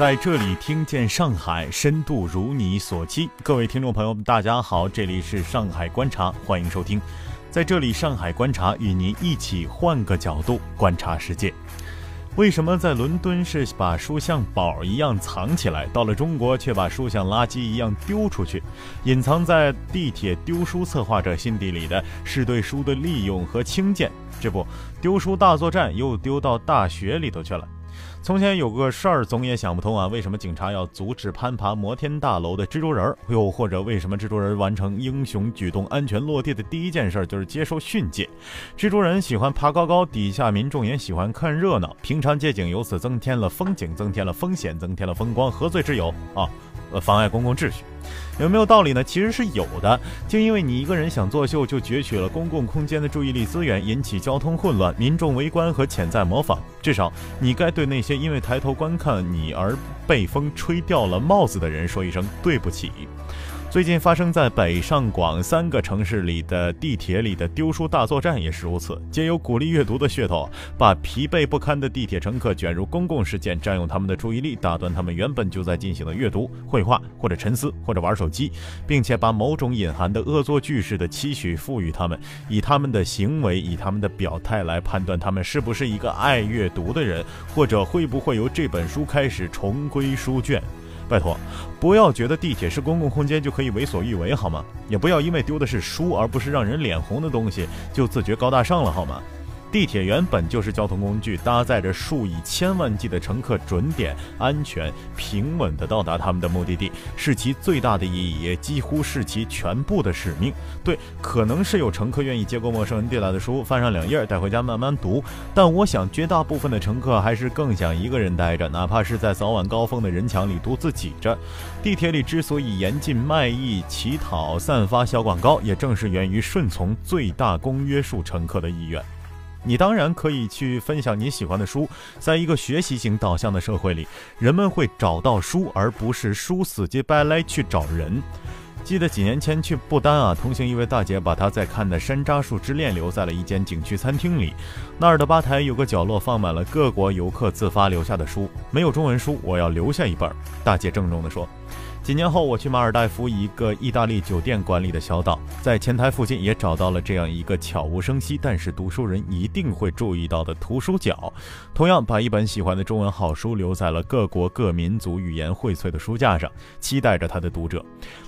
在这里听见上海，深度如你所期。各位听众朋友们，大家好，这里是上海观察，欢迎收听。在这里，上海观察与您一起换个角度观察世界。为什么在伦敦是把书像宝一样藏起来，到了中国却把书像垃圾一样丢出去？隐藏在地铁丢书策划者心底里的是对书的利用和轻贱。这不，丢书大作战又丢到大学里头去了。从前有个事儿，总也想不通啊，为什么警察要阻止攀爬摩天大楼的蜘蛛人？又或者为什么蜘蛛人完成英雄举动、安全落地的第一件事就是接受训诫？蜘蛛人喜欢爬高高，底下民众也喜欢看热闹。平常街景由此增添了风景，增添了风险，增添了风光，何罪之有啊？妨碍公共秩序。有没有道理呢？其实是有的。就因为你一个人想作秀，就攫取了公共空间的注意力资源，引起交通混乱、民众围观和潜在模仿。至少，你该对那些因为抬头观看你而被风吹掉了帽子的人说一声对不起。最近发生在北上广三个城市里的地铁里的丢书大作战也是如此，皆有鼓励阅读的噱头，把疲惫不堪的地铁乘客卷入公共事件，占用他们的注意力，打断他们原本就在进行的阅读、绘画或者沉思或者玩手机，并且把某种隐含的恶作剧式的期许赋予他们，以他们的行为、以他们的表态来判断他们是不是一个爱阅读的人，或者会不会由这本书开始重归书卷。拜托，不要觉得地铁是公共空间就可以为所欲为，好吗？也不要因为丢的是书，而不是让人脸红的东西，就自觉高大上了，好吗？地铁原本就是交通工具，搭载着数以千万计的乘客，准点、安全、平稳地到达他们的目的地，是其最大的意义，也几乎是其全部的使命。对，可能是有乘客愿意接过陌生人递来的书，翻上两页，带回家慢慢读。但我想，绝大部分的乘客还是更想一个人待着，哪怕是在早晚高峰的人墙里独自挤着。地铁里之所以严禁卖艺、乞讨、散发小广告，也正是源于顺从最大公约数乘客的意愿。你当然可以去分享你喜欢的书，在一个学习型导向的社会里，人们会找到书，而不是书死乞白赖去找人。记得几年前去不丹啊，同行一位大姐把她在看的《山楂树之恋》留在了一间景区餐厅里，那儿的吧台有个角落放满了各国游客自发留下的书，没有中文书，我要留下一本。大姐郑重地说。几年后，我去马尔代夫一个意大利酒店管理的小岛，在前台附近也找到了这样一个悄无声息，但是读书人一定会注意到的图书角。同样，把一本喜欢的中文好书留在了各国各民族语言荟萃的书架上，期待着他的读者。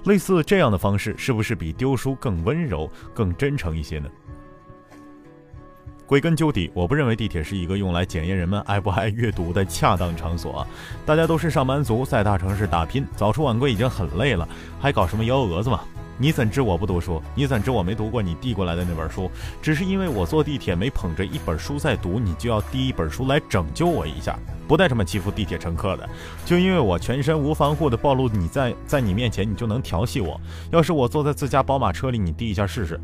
类似这样的方式，是不是比丢书更温柔、更真诚一些呢？归根究底，我不认为地铁是一个用来检验人们爱不爱阅读的恰当场所。大家都是上班族，在大城市打拼，早出晚归已经很累了，还搞什么幺蛾子嘛？你怎知我不读书？你怎知我没读过你递过来的那本书？只是因为我坐地铁没捧着一本书在读，你就要递一本书来拯救我一下？不带这么欺负地铁乘客的。就因为我全身无防护的暴露你在在你面前，你就能调戏我？要是我坐在自家宝马车里，你递一下试试？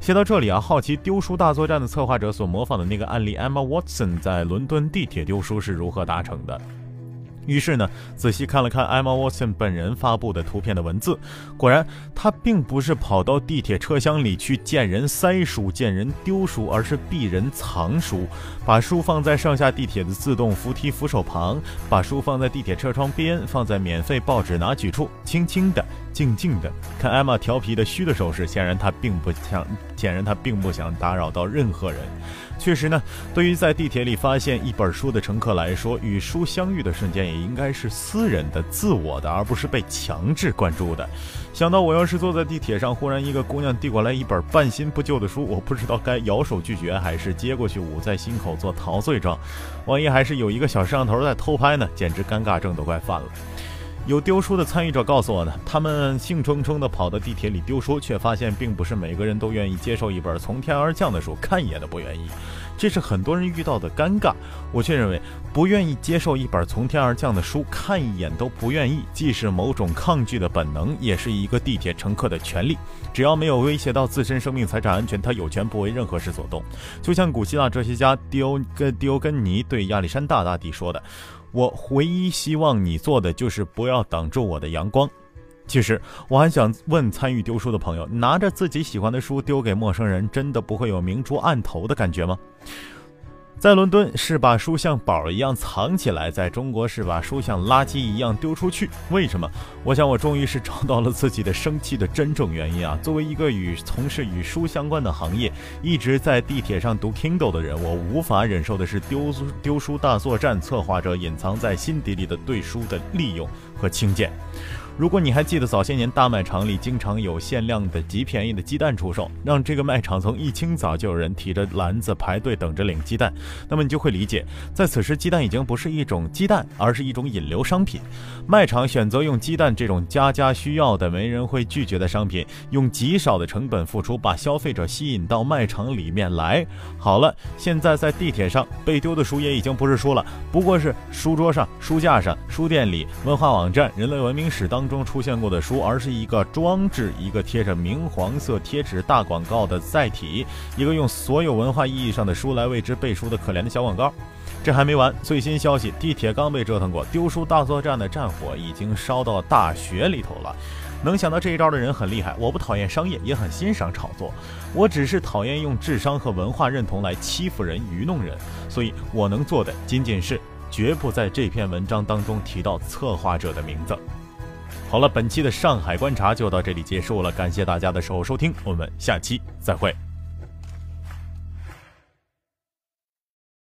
写到这里啊，好奇丢书大作战的策划者所模仿的那个案例，Emma Watson 在伦敦地铁丢书是如何达成的？于是呢，仔细看了看 Emma Watson 本人发布的图片的文字，果然他并不是跑到地铁车厢里去见人塞书、见人丢书，而是避人藏书，把书放在上下地铁的自动扶梯扶手旁，把书放在地铁车窗边，放在免费报纸拿取处，轻轻的。静静的看艾玛调皮的虚的手势，显然她并不想，显然她并不想打扰到任何人。确实呢，对于在地铁里发现一本书的乘客来说，与书相遇的瞬间也应该是私人的、自我的，而不是被强制关注的。想到我要是坐在地铁上，忽然一个姑娘递过来一本半新不旧的书，我不知道该摇手拒绝还是接过去捂在心口做陶醉状。万一还是有一个小摄像头在偷拍呢？简直尴尬症都快犯了。有丢书的参与者告诉我呢，他们兴冲冲地跑到地铁里丢书，却发现并不是每个人都愿意接受一本从天而降的书，看一眼都不愿意。这是很多人遇到的尴尬。我却认为，不愿意接受一本从天而降的书，看一眼都不愿意，既是某种抗拒的本能，也是一个地铁乘客的权利。只要没有威胁到自身生命财产安全，他有权不为任何事所动。就像古希腊哲学家丢根丢根尼对亚历山大大帝说的。我唯一希望你做的就是不要挡住我的阳光。其实我还想问参与丢书的朋友：拿着自己喜欢的书丢给陌生人，真的不会有明珠暗投的感觉吗？在伦敦是把书像宝一样藏起来，在中国是把书像垃圾一样丢出去。为什么？我想我终于是找到了自己的生气的真正原因啊！作为一个与从事与书相关的行业，一直在地铁上读 Kindle 的人，我无法忍受的是丢丢书大作战策划者隐藏在心底里的对书的利用和轻贱。如果你还记得早些年大卖场里经常有限量的极便宜的鸡蛋出售，让这个卖场从一清早就有人提着篮子排队等着领鸡蛋，那么你就会理解，在此时鸡蛋已经不是一种鸡蛋，而是一种引流商品。卖场选择用鸡蛋这种家家需要的、没人会拒绝的商品，用极少的成本付出，把消费者吸引到卖场里面来。好了，现在在地铁上被丢的书也已经不是书了，不过是书桌上、书架上、书店里、文化网站、人类文明史当中出现过的书，而是一个装置，一个贴着明黄色贴纸大广告的载体，一个用所有文化意义上的书来为之背书的可怜的小广告。这还没完，最新消息，地铁刚被折腾过，丢书大作战的战火已经烧到大学里头了。能想到这一招的人很厉害。我不讨厌商业，也很欣赏炒作，我只是讨厌用智商和文化认同来欺负人、愚弄人。所以我能做的仅仅是绝不在这篇文章当中提到策划者的名字。好了，本期的上海观察就到这里结束了，感谢大家的收收听，我们下期再会。